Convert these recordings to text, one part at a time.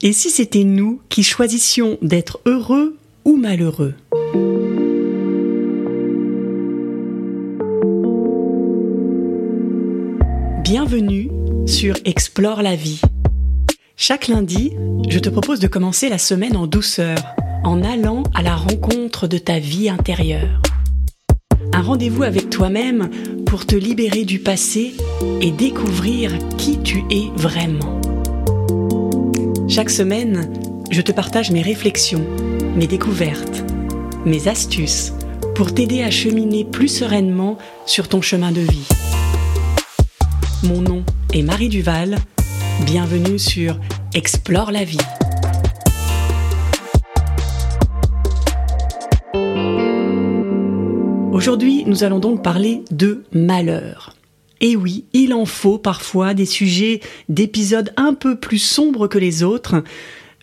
Et si c'était nous qui choisissions d'être heureux ou malheureux Bienvenue sur Explore la vie. Chaque lundi, je te propose de commencer la semaine en douceur, en allant à la rencontre de ta vie intérieure. Un rendez-vous avec toi-même pour te libérer du passé et découvrir qui tu es vraiment. Chaque semaine, je te partage mes réflexions, mes découvertes, mes astuces pour t'aider à cheminer plus sereinement sur ton chemin de vie. Mon nom est Marie Duval. Bienvenue sur Explore la vie. Aujourd'hui, nous allons donc parler de malheur. Et oui, il en faut parfois des sujets d'épisodes un peu plus sombres que les autres,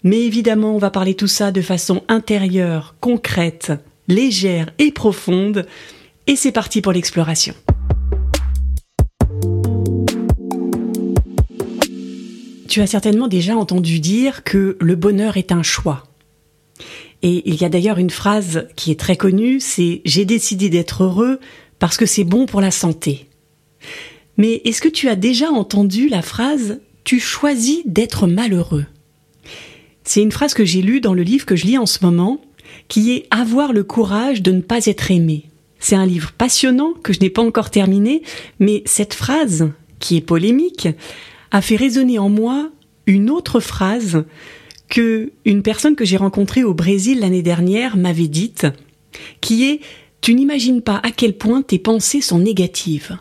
mais évidemment on va parler tout ça de façon intérieure, concrète, légère et profonde, et c'est parti pour l'exploration. Tu as certainement déjà entendu dire que le bonheur est un choix. Et il y a d'ailleurs une phrase qui est très connue, c'est J'ai décidé d'être heureux parce que c'est bon pour la santé. Mais est-ce que tu as déjà entendu la phrase Tu choisis d'être malheureux C'est une phrase que j'ai lue dans le livre que je lis en ce moment, qui est Avoir le courage de ne pas être aimé. C'est un livre passionnant que je n'ai pas encore terminé, mais cette phrase, qui est polémique, a fait résonner en moi une autre phrase que une personne que j'ai rencontrée au Brésil l'année dernière m'avait dite, qui est Tu n'imagines pas à quel point tes pensées sont négatives.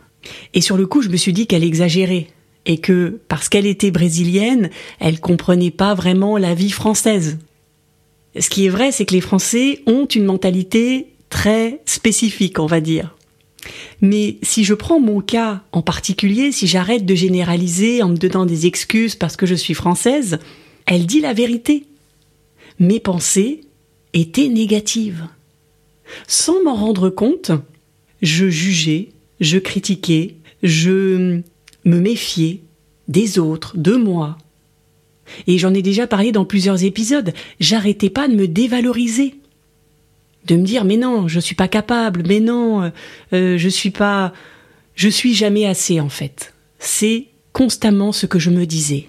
Et sur le coup, je me suis dit qu'elle exagérait et que parce qu'elle était brésilienne, elle comprenait pas vraiment la vie française. Ce qui est vrai, c'est que les Français ont une mentalité très spécifique, on va dire. Mais si je prends mon cas en particulier, si j'arrête de généraliser en me donnant des excuses parce que je suis française, elle dit la vérité. Mes pensées étaient négatives. Sans m'en rendre compte, je jugeais, je critiquais, je me méfiais des autres, de moi. Et j'en ai déjà parlé dans plusieurs épisodes, j'arrêtais pas de me dévaloriser. De me dire mais non, je suis pas capable, mais non, euh, euh, je suis pas je suis jamais assez en fait. C'est constamment ce que je me disais.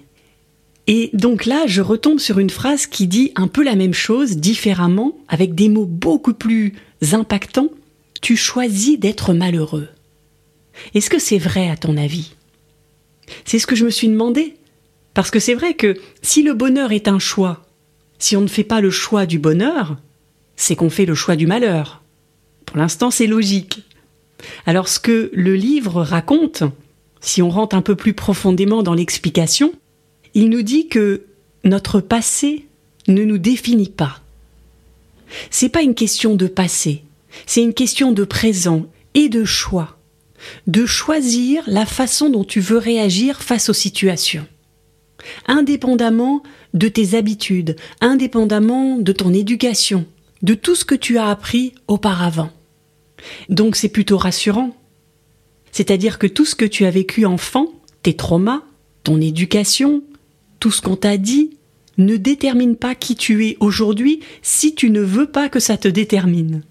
Et donc là, je retombe sur une phrase qui dit un peu la même chose, différemment, avec des mots beaucoup plus impactants. Tu choisis d'être malheureux. Est-ce que c'est vrai à ton avis? C'est ce que je me suis demandé. Parce que c'est vrai que si le bonheur est un choix, si on ne fait pas le choix du bonheur, c'est qu'on fait le choix du malheur. Pour l'instant, c'est logique. Alors ce que le livre raconte, si on rentre un peu plus profondément dans l'explication, il nous dit que notre passé ne nous définit pas. C'est pas une question de passé, c'est une question de présent et de choix de choisir la façon dont tu veux réagir face aux situations. Indépendamment de tes habitudes, indépendamment de ton éducation, de tout ce que tu as appris auparavant. Donc c'est plutôt rassurant. C'est-à-dire que tout ce que tu as vécu enfant, tes traumas, ton éducation, tout ce qu'on t'a dit, ne détermine pas qui tu es aujourd'hui si tu ne veux pas que ça te détermine.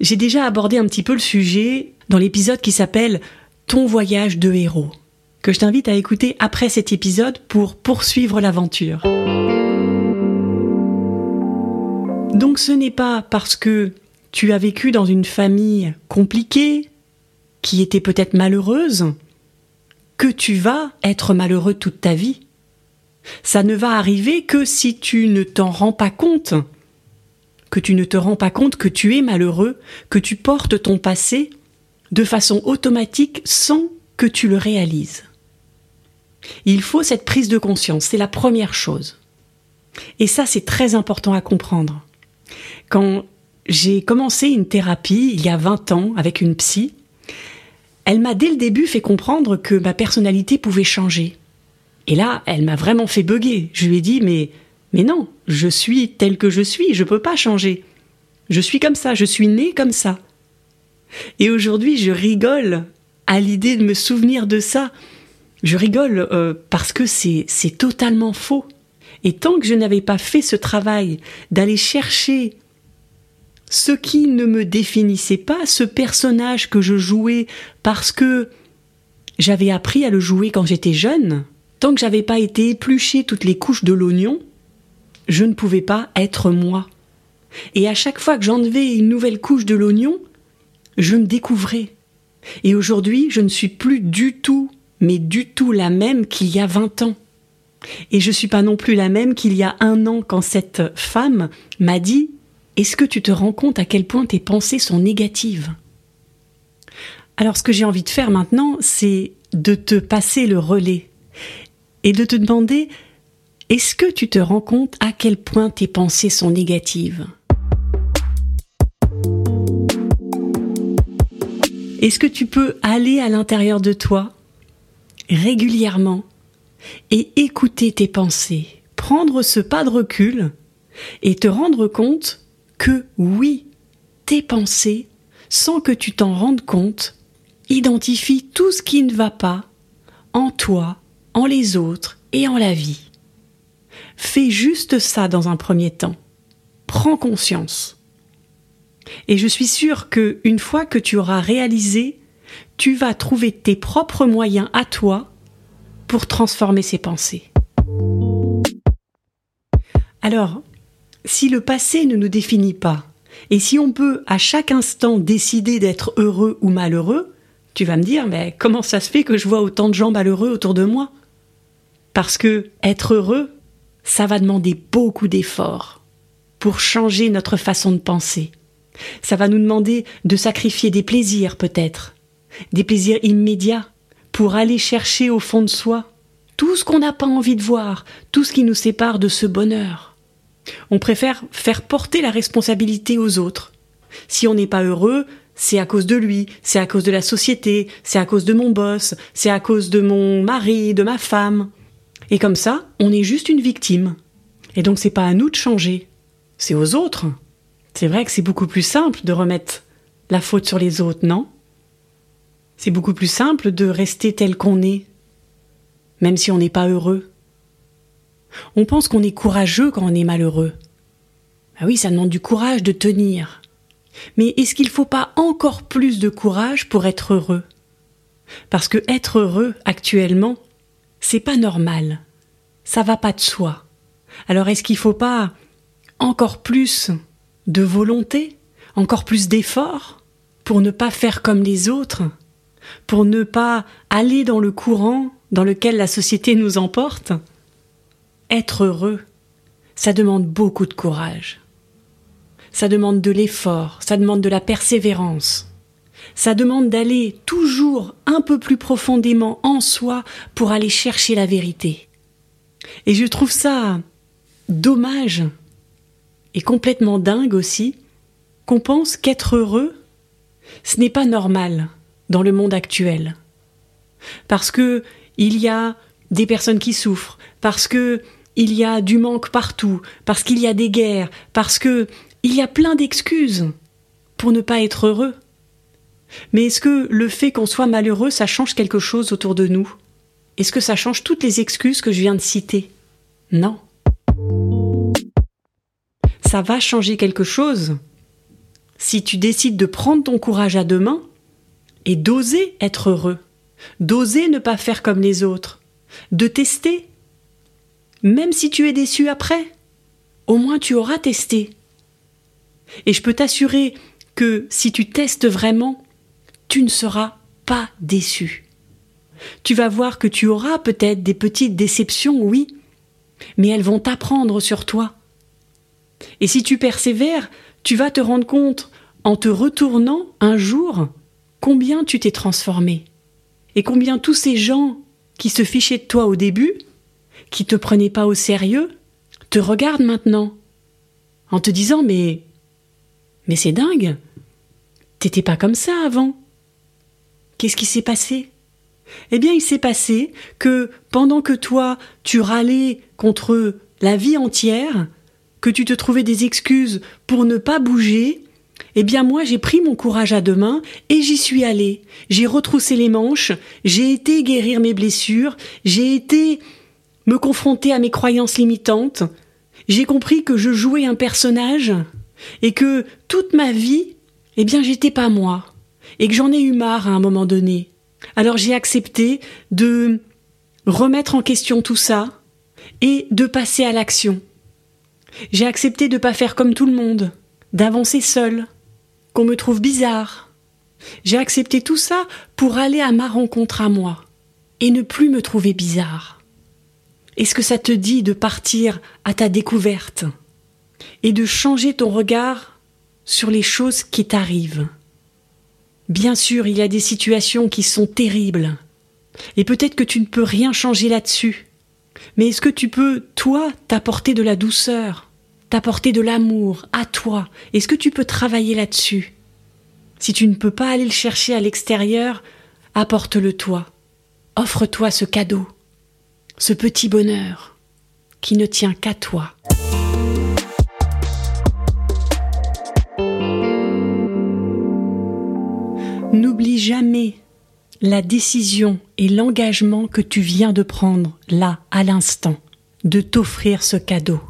J'ai déjà abordé un petit peu le sujet dans l'épisode qui s'appelle Ton voyage de héros, que je t'invite à écouter après cet épisode pour poursuivre l'aventure. Donc ce n'est pas parce que tu as vécu dans une famille compliquée, qui était peut-être malheureuse, que tu vas être malheureux toute ta vie. Ça ne va arriver que si tu ne t'en rends pas compte, que tu ne te rends pas compte que tu es malheureux, que tu portes ton passé de façon automatique sans que tu le réalises. Il faut cette prise de conscience, c'est la première chose. Et ça, c'est très important à comprendre. Quand j'ai commencé une thérapie il y a 20 ans avec une psy, elle m'a dès le début fait comprendre que ma personnalité pouvait changer. Et là, elle m'a vraiment fait bugger. Je lui ai dit, mais, non, je suis tel que je suis, je peux pas changer. Je suis comme ça, je suis né comme ça. Et aujourd'hui, je rigole à l'idée de me souvenir de ça. Je rigole euh, parce que c'est totalement faux. Et tant que je n'avais pas fait ce travail d'aller chercher ce qui ne me définissait pas, ce personnage que je jouais parce que j'avais appris à le jouer quand j'étais jeune, tant que j'avais pas été épluché toutes les couches de l'oignon, je ne pouvais pas être moi. Et à chaque fois que j'enlevais une nouvelle couche de l'oignon, je me découvrais. Et aujourd'hui, je ne suis plus du tout, mais du tout la même qu'il y a vingt ans. Et je ne suis pas non plus la même qu'il y a un an quand cette femme m'a dit Est-ce que tu te rends compte à quel point tes pensées sont négatives? Alors ce que j'ai envie de faire maintenant, c'est de te passer le relais et de te demander Est-ce que tu te rends compte à quel point tes pensées sont négatives? Est-ce que tu peux aller à l'intérieur de toi régulièrement et écouter tes pensées, prendre ce pas de recul et te rendre compte que oui, tes pensées, sans que tu t'en rendes compte, identifient tout ce qui ne va pas en toi, en les autres et en la vie. Fais juste ça dans un premier temps. Prends conscience. Et je suis sûre que une fois que tu auras réalisé, tu vas trouver tes propres moyens à toi pour transformer ses pensées. Alors, si le passé ne nous définit pas, et si on peut à chaque instant décider d'être heureux ou malheureux, tu vas me dire, mais comment ça se fait que je vois autant de gens malheureux autour de moi? Parce que être heureux, ça va demander beaucoup d'efforts pour changer notre façon de penser. Ça va nous demander de sacrifier des plaisirs peut-être, des plaisirs immédiats, pour aller chercher au fond de soi tout ce qu'on n'a pas envie de voir, tout ce qui nous sépare de ce bonheur. On préfère faire porter la responsabilité aux autres. Si on n'est pas heureux, c'est à cause de lui, c'est à cause de la société, c'est à cause de mon boss, c'est à cause de mon mari, de ma femme. Et comme ça, on est juste une victime. Et donc c'est pas à nous de changer, c'est aux autres. C'est vrai que c'est beaucoup plus simple de remettre la faute sur les autres, non? C'est beaucoup plus simple de rester tel qu'on est, même si on n'est pas heureux. On pense qu'on est courageux quand on est malheureux. Ah oui, ça demande du courage de tenir. Mais est-ce qu'il ne faut pas encore plus de courage pour être heureux? Parce que être heureux actuellement, c'est pas normal. Ça va pas de soi. Alors est-ce qu'il ne faut pas encore plus de volonté, encore plus d'efforts pour ne pas faire comme les autres pour ne pas aller dans le courant dans lequel la société nous emporte Être heureux, ça demande beaucoup de courage. Ça demande de l'effort, ça demande de la persévérance. Ça demande d'aller toujours un peu plus profondément en soi pour aller chercher la vérité. Et je trouve ça dommage et complètement dingue aussi qu'on pense qu'être heureux, ce n'est pas normal dans le monde actuel. Parce que il y a des personnes qui souffrent, parce que il y a du manque partout, parce qu'il y a des guerres, parce que il y a plein d'excuses pour ne pas être heureux. Mais est-ce que le fait qu'on soit malheureux, ça change quelque chose autour de nous? Est-ce que ça change toutes les excuses que je viens de citer? Non. Ça va changer quelque chose si tu décides de prendre ton courage à deux mains et d'oser être heureux, d'oser ne pas faire comme les autres, de tester. Même si tu es déçu après, au moins tu auras testé. Et je peux t'assurer que si tu testes vraiment, tu ne seras pas déçu. Tu vas voir que tu auras peut-être des petites déceptions, oui, mais elles vont t'apprendre sur toi. Et si tu persévères, tu vas te rendre compte, en te retournant un jour, combien tu t'es transformé et combien tous ces gens qui se fichaient de toi au début, qui te prenaient pas au sérieux, te regardent maintenant en te disant mais mais c'est dingue. T'étais pas comme ça avant. Qu'est-ce qui s'est passé? Eh bien, il s'est passé que pendant que toi, tu râlais contre la vie entière, que tu te trouvais des excuses pour ne pas bouger, eh bien moi j'ai pris mon courage à deux mains et j'y suis allé. J'ai retroussé les manches, j'ai été guérir mes blessures, j'ai été me confronter à mes croyances limitantes, j'ai compris que je jouais un personnage et que toute ma vie, eh bien, j'étais pas moi et que j'en ai eu marre à un moment donné. Alors j'ai accepté de remettre en question tout ça et de passer à l'action. J'ai accepté de pas faire comme tout le monde, d'avancer seul, qu'on me trouve bizarre. J'ai accepté tout ça pour aller à ma rencontre à moi et ne plus me trouver bizarre. Est-ce que ça te dit de partir à ta découverte et de changer ton regard sur les choses qui t'arrivent? Bien sûr, il y a des situations qui sont terribles, et peut-être que tu ne peux rien changer là-dessus. Mais est-ce que tu peux, toi, t'apporter de la douceur, t'apporter de l'amour à toi Est-ce que tu peux travailler là-dessus? Si tu ne peux pas aller le chercher à l'extérieur, apporte-le toi. Offre-toi ce cadeau, ce petit bonheur qui ne tient qu'à toi. N'oublie jamais la décision et l'engagement que tu viens de prendre là, à l'instant, de t'offrir ce cadeau.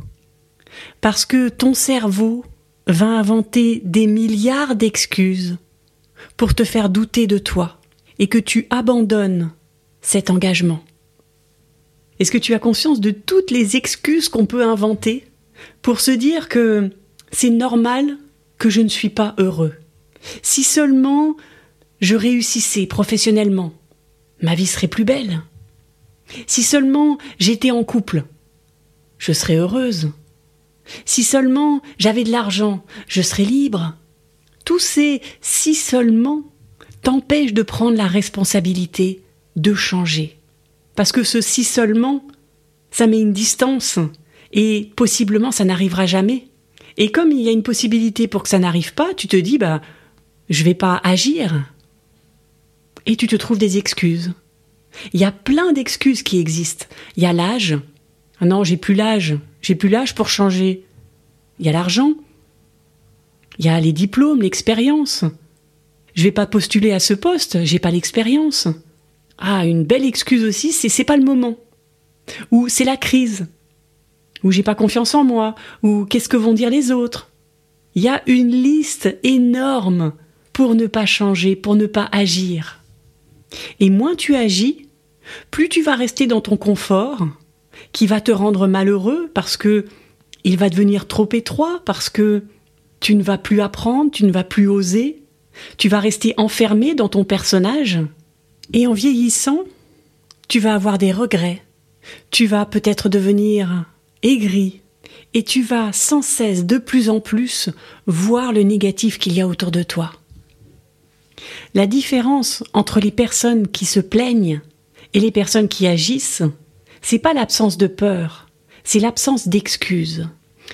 Parce que ton cerveau va inventer des milliards d'excuses pour te faire douter de toi et que tu abandonnes cet engagement. Est-ce que tu as conscience de toutes les excuses qu'on peut inventer pour se dire que c'est normal que je ne suis pas heureux? Si seulement je réussissais professionnellement, ma vie serait plus belle. Si seulement j'étais en couple, je serais heureuse. Si seulement j'avais de l'argent, je serais libre. Tous ces si seulement t'empêchent de prendre la responsabilité de changer. Parce que ce si seulement, ça met une distance et possiblement ça n'arrivera jamais. Et comme il y a une possibilité pour que ça n'arrive pas, tu te dis bah je vais pas agir, et tu te trouves des excuses. Il y a plein d'excuses qui existent. Il y a l'âge. Non, j'ai plus l'âge. J'ai plus l'âge pour changer. Il y a l'argent. Il y a les diplômes, l'expérience. Je vais pas postuler à ce poste, j'ai pas l'expérience. Ah, une belle excuse aussi, c'est c'est pas le moment. Ou c'est la crise. Ou j'ai pas confiance en moi. Ou qu'est-ce que vont dire les autres. Il y a une liste énorme pour ne pas changer, pour ne pas agir. Et moins tu agis, plus tu vas rester dans ton confort, qui va te rendre malheureux parce que il va devenir trop étroit, parce que tu ne vas plus apprendre, tu ne vas plus oser, tu vas rester enfermé dans ton personnage, et en vieillissant, tu vas avoir des regrets, tu vas peut-être devenir aigri, et tu vas sans cesse de plus en plus voir le négatif qu'il y a autour de toi. La différence entre les personnes qui se plaignent et les personnes qui agissent, c'est pas l'absence de peur, c'est l'absence d'excuses.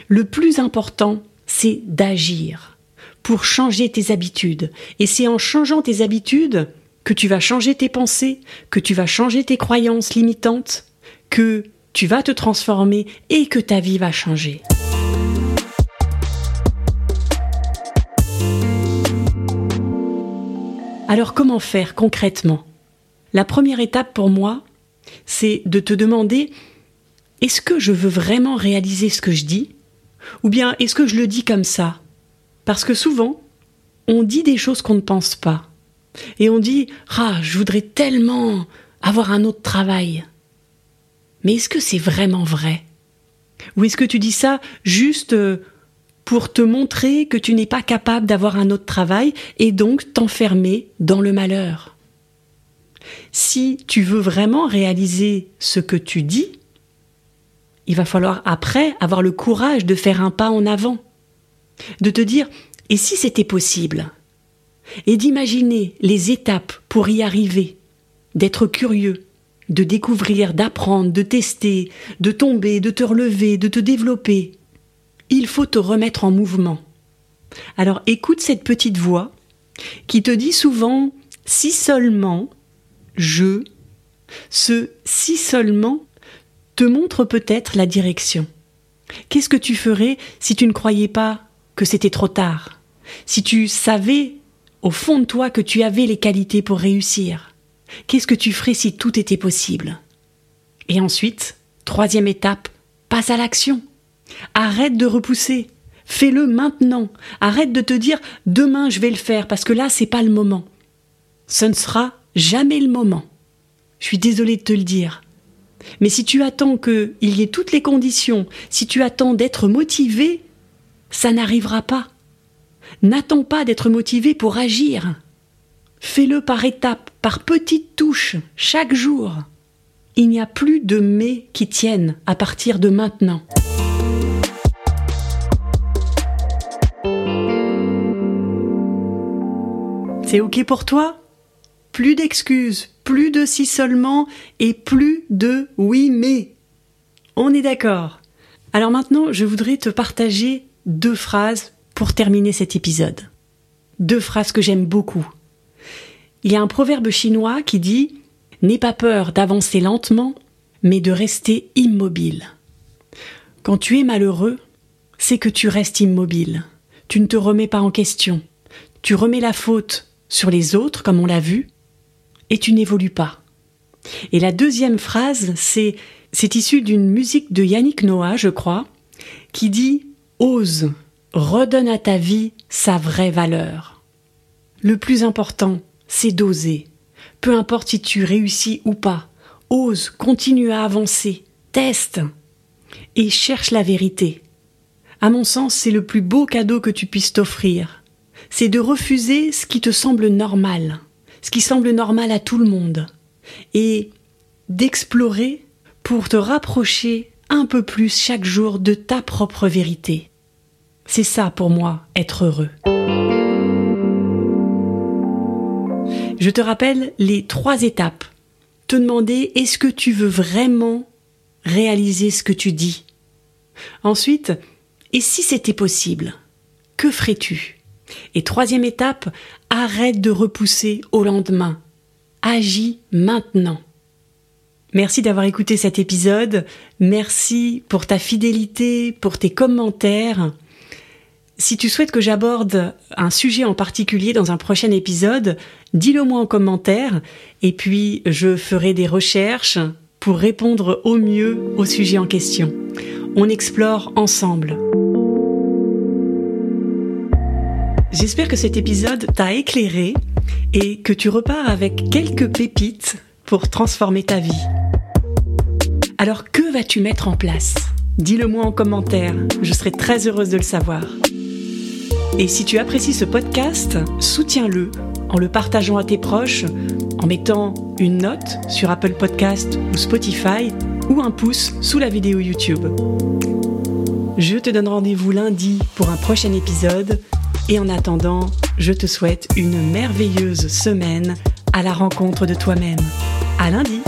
Le plus important, c'est d'agir pour changer tes habitudes. Et c'est en changeant tes habitudes que tu vas changer tes pensées, que tu vas changer tes croyances limitantes, que tu vas te transformer et que ta vie va changer. Alors comment faire concrètement? La première étape pour moi, c'est de te demander est-ce que je veux vraiment réaliser ce que je dis Ou bien est-ce que je le dis comme ça? Parce que souvent, on dit des choses qu'on ne pense pas. Et on dit Ah, je voudrais tellement avoir un autre travail. Mais est-ce que c'est vraiment vrai? Ou est-ce que tu dis ça juste euh, pour te montrer que tu n'es pas capable d'avoir un autre travail et donc t'enfermer dans le malheur? Si tu veux vraiment réaliser ce que tu dis, il va falloir après avoir le courage de faire un pas en avant, de te dire et si c'était possible? Et d'imaginer les étapes pour y arriver, d'être curieux, de découvrir, d'apprendre, de tester, de tomber, de te relever, de te développer, il faut te remettre en mouvement. Alors écoute cette petite voix qui te dit souvent si seulement je, ce si seulement te montre peut-être la direction. Qu'est-ce que tu ferais si tu ne croyais pas que c'était trop tard? Si tu savais au fond de toi que tu avais les qualités pour réussir Qu'est-ce que tu ferais si tout était possible? Et ensuite, Troisième étape, passe à l'action. Arrête de repousser. Fais-le maintenant. Arrête de te dire demain je vais le faire parce que là c'est pas le moment. Ce ne sera jamais le moment. Je suis désolée de te le dire. Mais si tu attends qu'il y ait toutes les conditions, si tu attends d'être motivé, ça n'arrivera pas. N'attends pas d'être motivé pour agir. Fais-le par étapes, par petites touches, chaque jour. Il n'y a plus de mais qui tiennent à partir de maintenant. C'est OK pour toi? Plus d'excuses, plus de si seulement et plus de oui mais. On est d'accord. Alors maintenant, je voudrais te partager deux phrases pour terminer cet épisode. Deux phrases que j'aime beaucoup. Il y a un proverbe chinois qui dit N'aie pas peur d'avancer lentement, mais de rester immobile. Quand tu es malheureux, c'est que tu restes immobile. Tu ne te remets pas en question. Tu remets la faute sur les autres, comme on l'a vu, et tu n'évolues pas. Et la deuxième phrase, c'est, c'est issu d'une musique de Yannick Noah, je crois, qui dit Ose, redonne à ta vie sa vraie valeur. Le plus important, c'est d'oser. Peu importe si tu réussis ou pas, ose, continue à avancer, teste et cherche la vérité. À mon sens, c'est le plus beau cadeau que tu puisses t'offrir. C'est de refuser ce qui te semble normal ce qui semble normal à tout le monde, et d'explorer pour te rapprocher un peu plus chaque jour de ta propre vérité. C'est ça pour moi, être heureux. Je te rappelle les trois étapes. Te demander est-ce que tu veux vraiment réaliser ce que tu dis? Ensuite, et si c'était possible, que ferais-tu? Et troisième étape, arrête de repousser au lendemain. Agis maintenant. Merci d'avoir écouté cet épisode. Merci pour ta fidélité, pour tes commentaires. Si tu souhaites que j'aborde un sujet en particulier dans un prochain épisode, dis-le moi en commentaire et puis je ferai des recherches pour répondre au mieux au sujet en question. On explore ensemble. J'espère que cet épisode t'a éclairé et que tu repars avec quelques pépites pour transformer ta vie. Alors que vas-tu mettre en place? Dis-le moi en commentaire, je serai très heureuse de le savoir. Et si tu apprécies ce podcast, soutiens-le en le partageant à tes proches, en mettant une note sur Apple Podcast ou Spotify ou un pouce sous la vidéo YouTube. Je te donne rendez-vous lundi pour un prochain épisode et en attendant, je te souhaite une merveilleuse semaine à la rencontre de toi-même. À lundi!